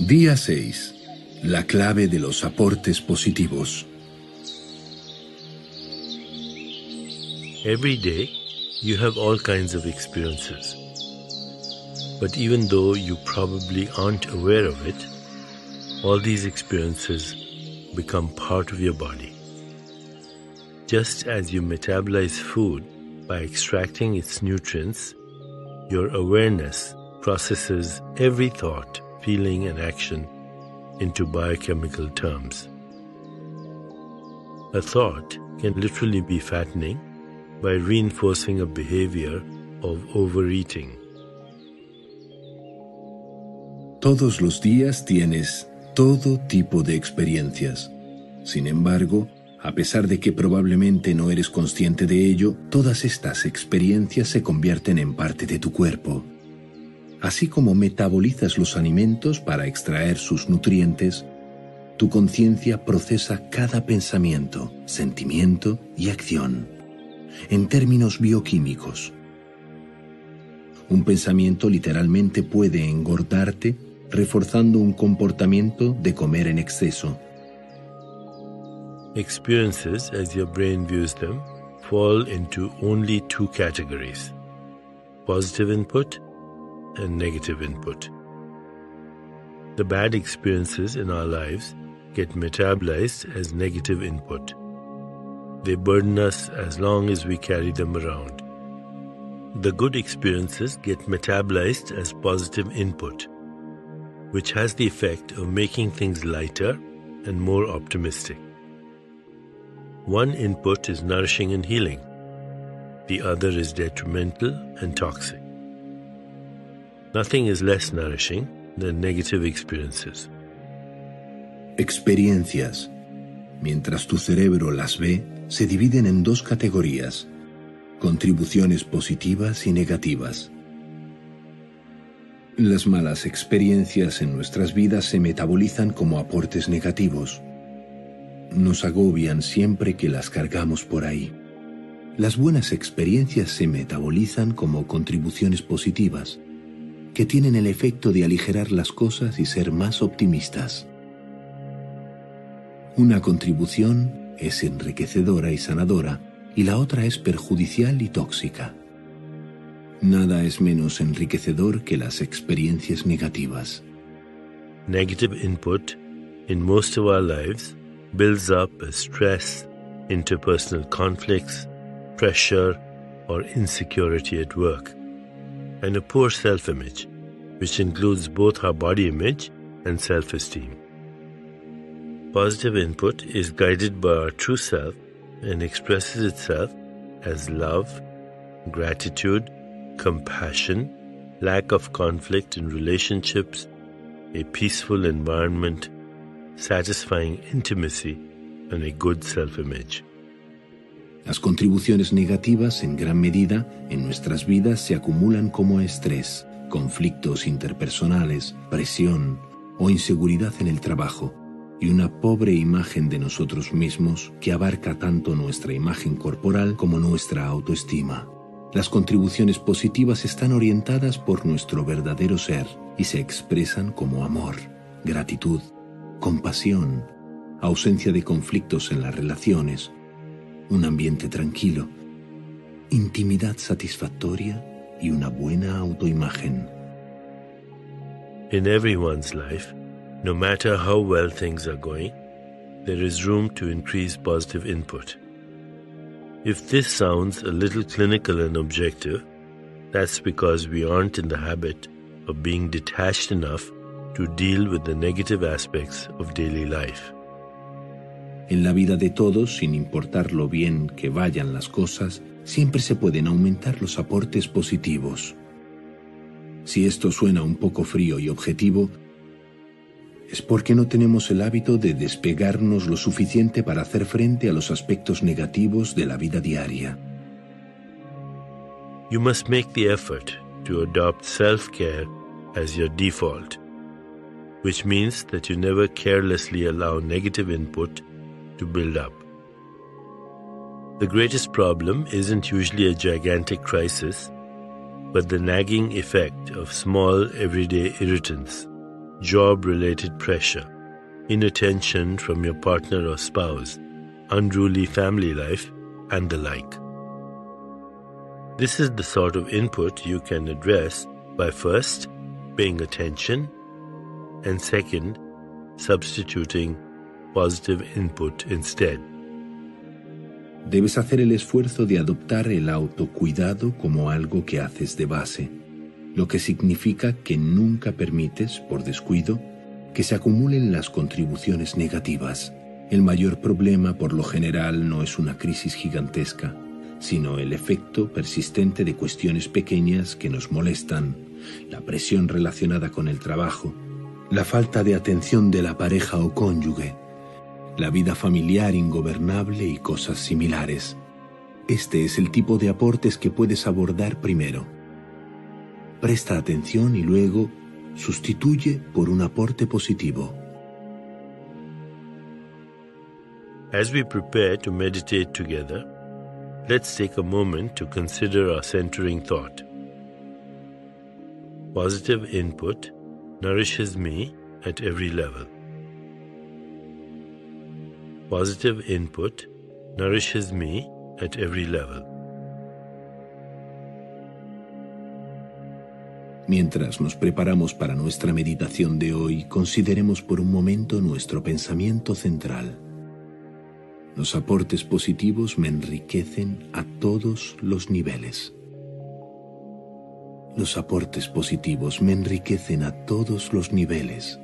Día 6. La clave de los aportes positivos. Every day, you have all kinds of experiences. But even though you probably aren't aware of it, all these experiences become part of your body. Just as you metabolize food by extracting its nutrients, your awareness processes every thought, feeling, and action into biochemical terms. A thought can literally be fattening by reinforcing a behavior of overeating. Todos los días tienes todo tipo de experiencias. Sin embargo, a pesar de que probablemente no eres consciente de ello, todas estas experiencias se convierten en parte de tu cuerpo. Así como metabolizas los alimentos para extraer sus nutrientes, tu conciencia procesa cada pensamiento, sentimiento y acción en términos bioquímicos. Un pensamiento literalmente puede engordarte reforzando un comportamiento de comer en exceso. Experiences, as your brain views them, fall into only two categories positive input and negative input. The bad experiences in our lives get metabolized as negative input. They burden us as long as we carry them around. The good experiences get metabolized as positive input, which has the effect of making things lighter and more optimistic. One input is nourishing and healing, the other is detrimental and toxic. Nothing is less nourishing than negative experiences. Experiencias, mientras tu cerebro las ve, se dividen en dos categorías, contribuciones positivas y negativas. Las malas experiencias en nuestras vidas se metabolizan como aportes negativos. Nos agobian siempre que las cargamos por ahí. Las buenas experiencias se metabolizan como contribuciones positivas, que tienen el efecto de aligerar las cosas y ser más optimistas. Una contribución es enriquecedora y sanadora, y la otra es perjudicial y tóxica. Nada es menos enriquecedor que las experiencias negativas. Negative input in most of our lives builds up as stress, interpersonal conflicts, pressure, or insecurity at work, and a poor self image, which includes both our body image and self esteem. Positive input is guided by our true self and expresses itself as love, gratitude, compassion, lack of conflict in relationships, a peaceful environment, satisfying intimacy, and a good self image. Las contribuciones negativas en gran medida en nuestras vidas se acumulan como estrés, conflictos interpersonales, presión o inseguridad en el trabajo y una pobre imagen de nosotros mismos que abarca tanto nuestra imagen corporal como nuestra autoestima. Las contribuciones positivas están orientadas por nuestro verdadero ser y se expresan como amor, gratitud, compasión, ausencia de conflictos en las relaciones, un ambiente tranquilo, intimidad satisfactoria y una buena autoimagen. In everyone's life, no matter how well things are going, there is room to increase positive input. If this sounds a little clinical and objective, that's because we aren't in the habit of being detached enough to deal with the negative aspects of daily life. En la vida de todos, sin importar lo bien que vayan las cosas, siempre se pueden aumentar los aportes positivos. Si esto suena un poco frío y objetivo, es porque no tenemos el hábito de despegarnos lo suficiente para hacer frente a los aspectos negativos de la vida diaria. You must make the effort to adopt self care as your default, which means that you never carelessly allow negative input to build up. The greatest problem isn't usually a gigantic crisis, but the nagging effect of small everyday irritants job related pressure, inattention from your partner or spouse, unruly family life, and the like. This is the sort of input you can address by first paying attention and second, substituting positive input instead. Debes hacer el esfuerzo de adoptar el autocuidado como algo que haces de base, lo que significa que nunca permites, por descuido, que se acumulen las contribuciones negativas. El mayor problema, por lo general, no es una crisis gigantesca, sino el efecto persistente de cuestiones pequeñas que nos molestan, la presión relacionada con el trabajo, la falta de atención de la pareja o cónyuge, la vida familiar ingobernable y cosas similares. Este es el tipo de aportes que puedes abordar primero. Presta atención y luego sustituye por un aporte positivo. As we prepare to meditate together, let's take a moment to consider our centering thought. Positive input nourishes me at every level. Positive input nourishes me at every level. Mientras nos preparamos para nuestra meditación de hoy, consideremos por un momento nuestro pensamiento central. Los aportes positivos me enriquecen a todos los niveles. Los aportes positivos me enriquecen a todos los niveles.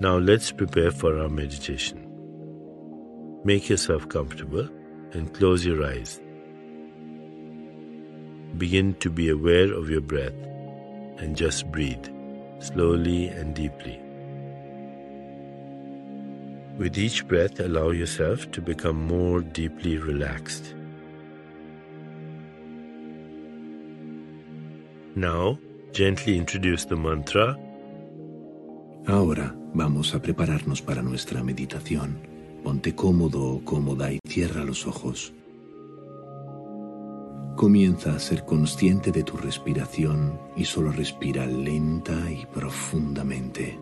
Now let's prepare for our meditation. Make yourself comfortable and close your eyes. Begin to be aware of your breath and just breathe slowly and deeply. With each breath, allow yourself to become more deeply relaxed. Now, gently introduce the mantra. Ahora vamos a prepararnos para nuestra meditación. Ponte cómodo o cómoda y cierra los ojos. Comienza a ser consciente de tu respiración y solo respira lenta y profundamente.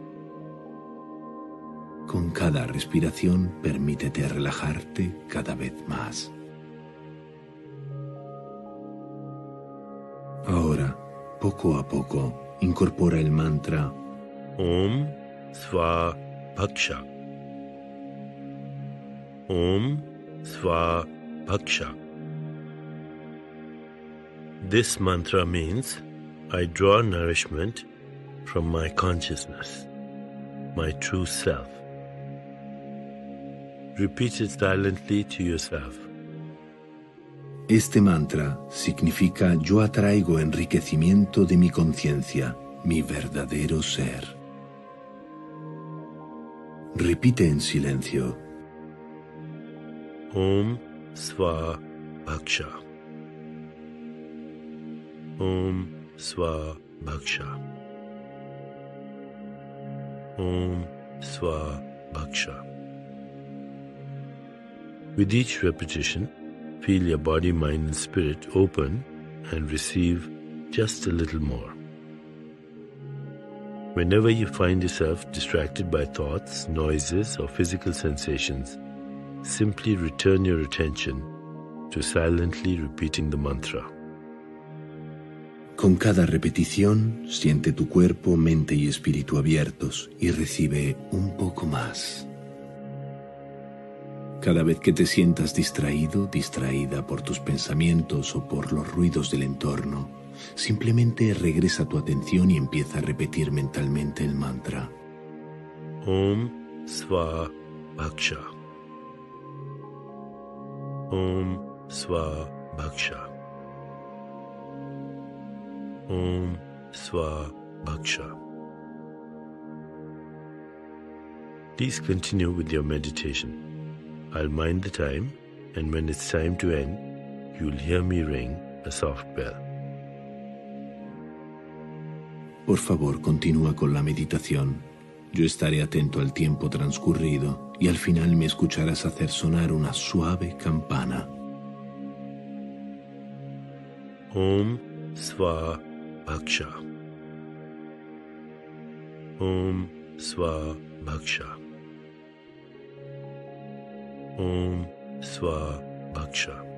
Con cada respiración permítete relajarte cada vez más. Ahora, poco a poco, incorpora el mantra Om Sva Bhaksha. Om Sva Bhaksha. This mantra means I draw nourishment from my consciousness, my true self. Repeat it silently to yourself. Este mantra significa yo atraigo enriquecimiento de mi conciencia, mi verdadero ser. Repite en silencio. Om Sva Bhaksha. Om Sva Bhaksha. Om Sva Bhaksha. With each repetition, feel your body, mind, and spirit open and receive just a little more. Whenever you find yourself distracted by thoughts, noises, or physical sensations, simply return your attention to silently repeating the mantra. Con cada repetición, siente tu cuerpo, mente y espíritu abiertos y recibe un poco más. Cada vez que te sientas distraído, distraída por tus pensamientos o por los ruidos del entorno, simplemente regresa tu atención y empieza a repetir mentalmente el mantra. Om Sva Bhaksha. Om Sva Bhaksha. Om Sva Bhaksha. Please continue with your meditation. I'll mind the time, and when it's time to end, you'll hear me ring a soft bell. Por favor, continúa con la meditación. Yo estaré atento al tiempo transcurrido y al final me escucharás hacer sonar una suave campana. Om Sva Bhaksha. Om Swa Bhaksha. Om Swa Bhaksha.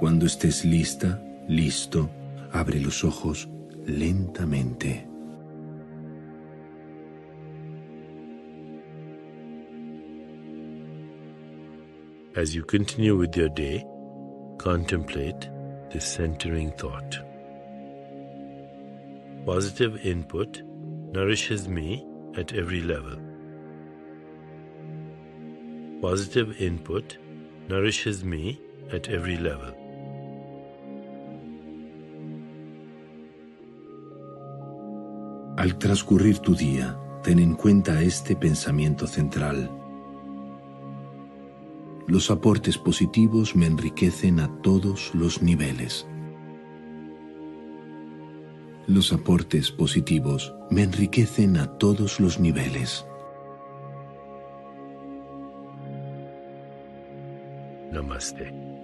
Cuando estés lista, listo, abre los ojos lentamente. As you continue with your day, contemplate this centering thought. Positive input nourishes me at every level. Positive input nourishes me at every level. Al transcurrir tu día, ten en cuenta este pensamiento central. Los aportes positivos me enriquecen a todos los niveles. Los aportes positivos me enriquecen a todos los niveles. Namaste.